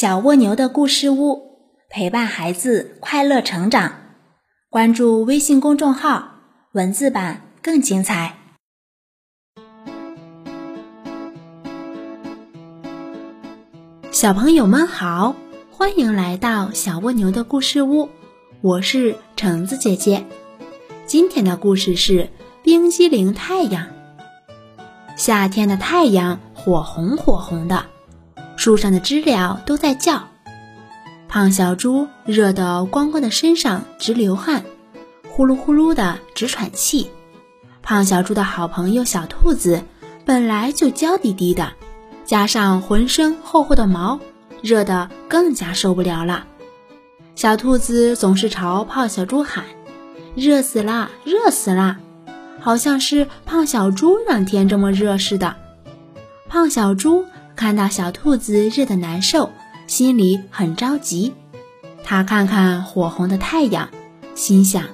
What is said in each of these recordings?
小蜗牛的故事屋，陪伴孩子快乐成长。关注微信公众号，文字版更精彩。小朋友们好，欢迎来到小蜗牛的故事屋，我是橙子姐姐。今天的故事是冰激凌太阳。夏天的太阳火红火红的。树上的知了都在叫，胖小猪热得光光的身上直流汗，呼噜呼噜的直喘气。胖小猪的好朋友小兔子本来就娇滴滴的，加上浑身厚厚的毛，热得更加受不了了。小兔子总是朝胖小猪喊：“热死了，热死了！”好像是胖小猪让天这么热似的。胖小猪。看到小兔子热得难受，心里很着急。他看看火红的太阳，心想：“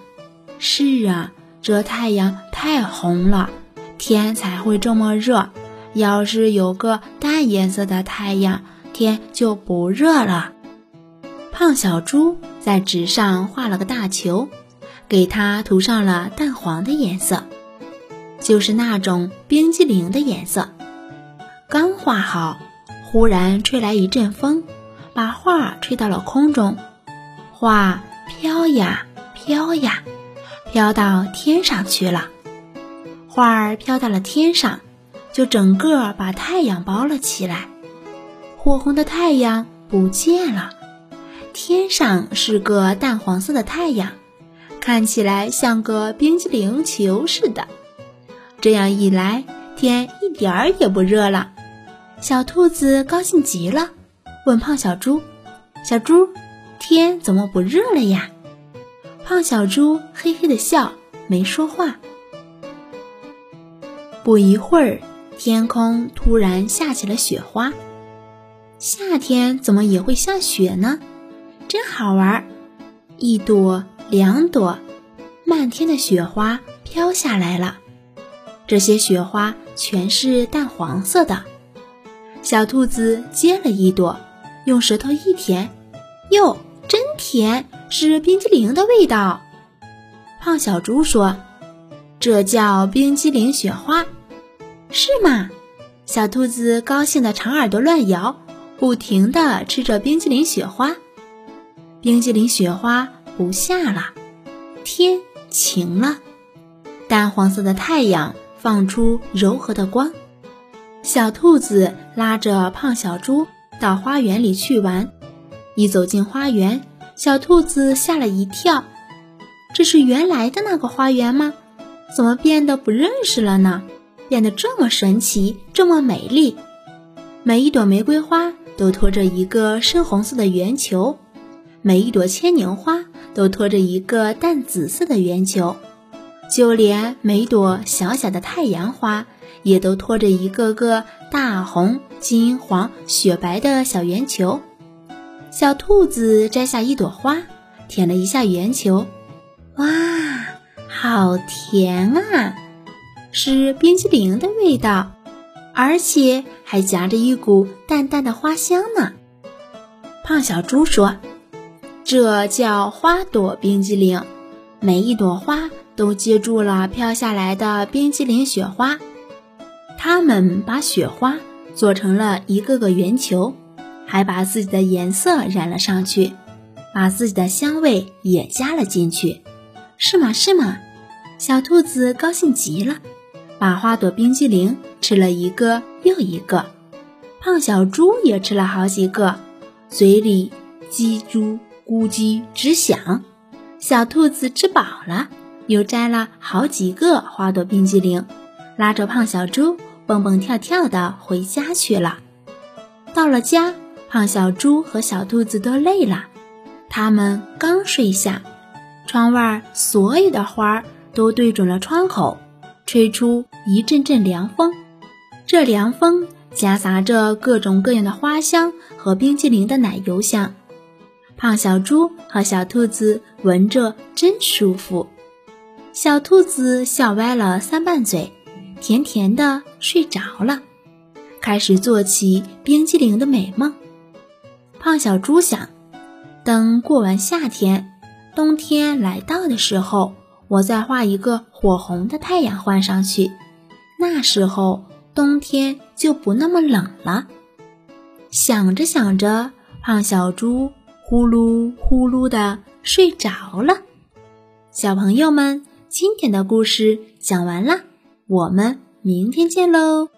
是啊，这太阳太红了，天才会这么热。要是有个淡颜色的太阳，天就不热了。”胖小猪在纸上画了个大球，给它涂上了淡黄的颜色，就是那种冰激凌的颜色。刚画好，忽然吹来一阵风，把画吹到了空中。画飘呀飘呀，飘到天上去了。画儿飘到了天上，就整个把太阳包了起来。火红的太阳不见了，天上是个淡黄色的太阳，看起来像个冰激凌球似的。这样一来，天一点儿也不热了。小兔子高兴极了，问胖小猪：“小猪，天怎么不热了呀？”胖小猪嘿嘿的笑，没说话。不一会儿，天空突然下起了雪花。夏天怎么也会下雪呢？真好玩！一朵，两朵，漫天的雪花飘下来了。这些雪花全是淡黄色的。小兔子接了一朵，用舌头一舔，哟，真甜，是冰激凌的味道。胖小猪说：“这叫冰激凌雪花，是吗？”小兔子高兴的长耳朵乱摇，不停地吃着冰激凌雪花。冰激凌雪花不下了，天晴了，淡黄色的太阳放出柔和的光。小兔子拉着胖小猪到花园里去玩。一走进花园，小兔子吓了一跳：“这是原来的那个花园吗？怎么变得不认识了呢？变得这么神奇，这么美丽。每一朵玫瑰花都托着一个深红色的圆球，每一朵牵牛花都托着一个淡紫色的圆球，就连每朵小小的太阳花。”也都托着一个个大红、金黄、雪白的小圆球。小兔子摘下一朵花，舔了一下圆球，哇，好甜啊！是冰激凌的味道，而且还夹着一股淡淡的花香呢。胖小猪说：“这叫花朵冰激凌，每一朵花都接住了飘下来的冰激凌雪花。”他们把雪花做成了一个个圆球，还把自己的颜色染了上去，把自己的香味也加了进去。是吗？是吗？小兔子高兴极了，把花朵冰激凌吃了一个又一个。胖小猪也吃了好几个，嘴里叽叽咕叽直响。小兔子吃饱了，又摘了好几个花朵冰激凌，拉着胖小猪。蹦蹦跳跳的回家去了。到了家，胖小猪和小兔子都累了。他们刚睡下，窗外所有的花都对准了窗口，吹出一阵阵凉风。这凉风夹杂着各种各样的花香和冰激凌的奶油香。胖小猪和小兔子闻着真舒服。小兔子笑歪了三瓣嘴。甜甜的睡着了，开始做起冰激凌的美梦。胖小猪想，等过完夏天，冬天来到的时候，我再画一个火红的太阳换上去，那时候冬天就不那么冷了。想着想着，胖小猪呼噜呼噜的睡着了。小朋友们，今天的故事讲完了，我们明天见喽。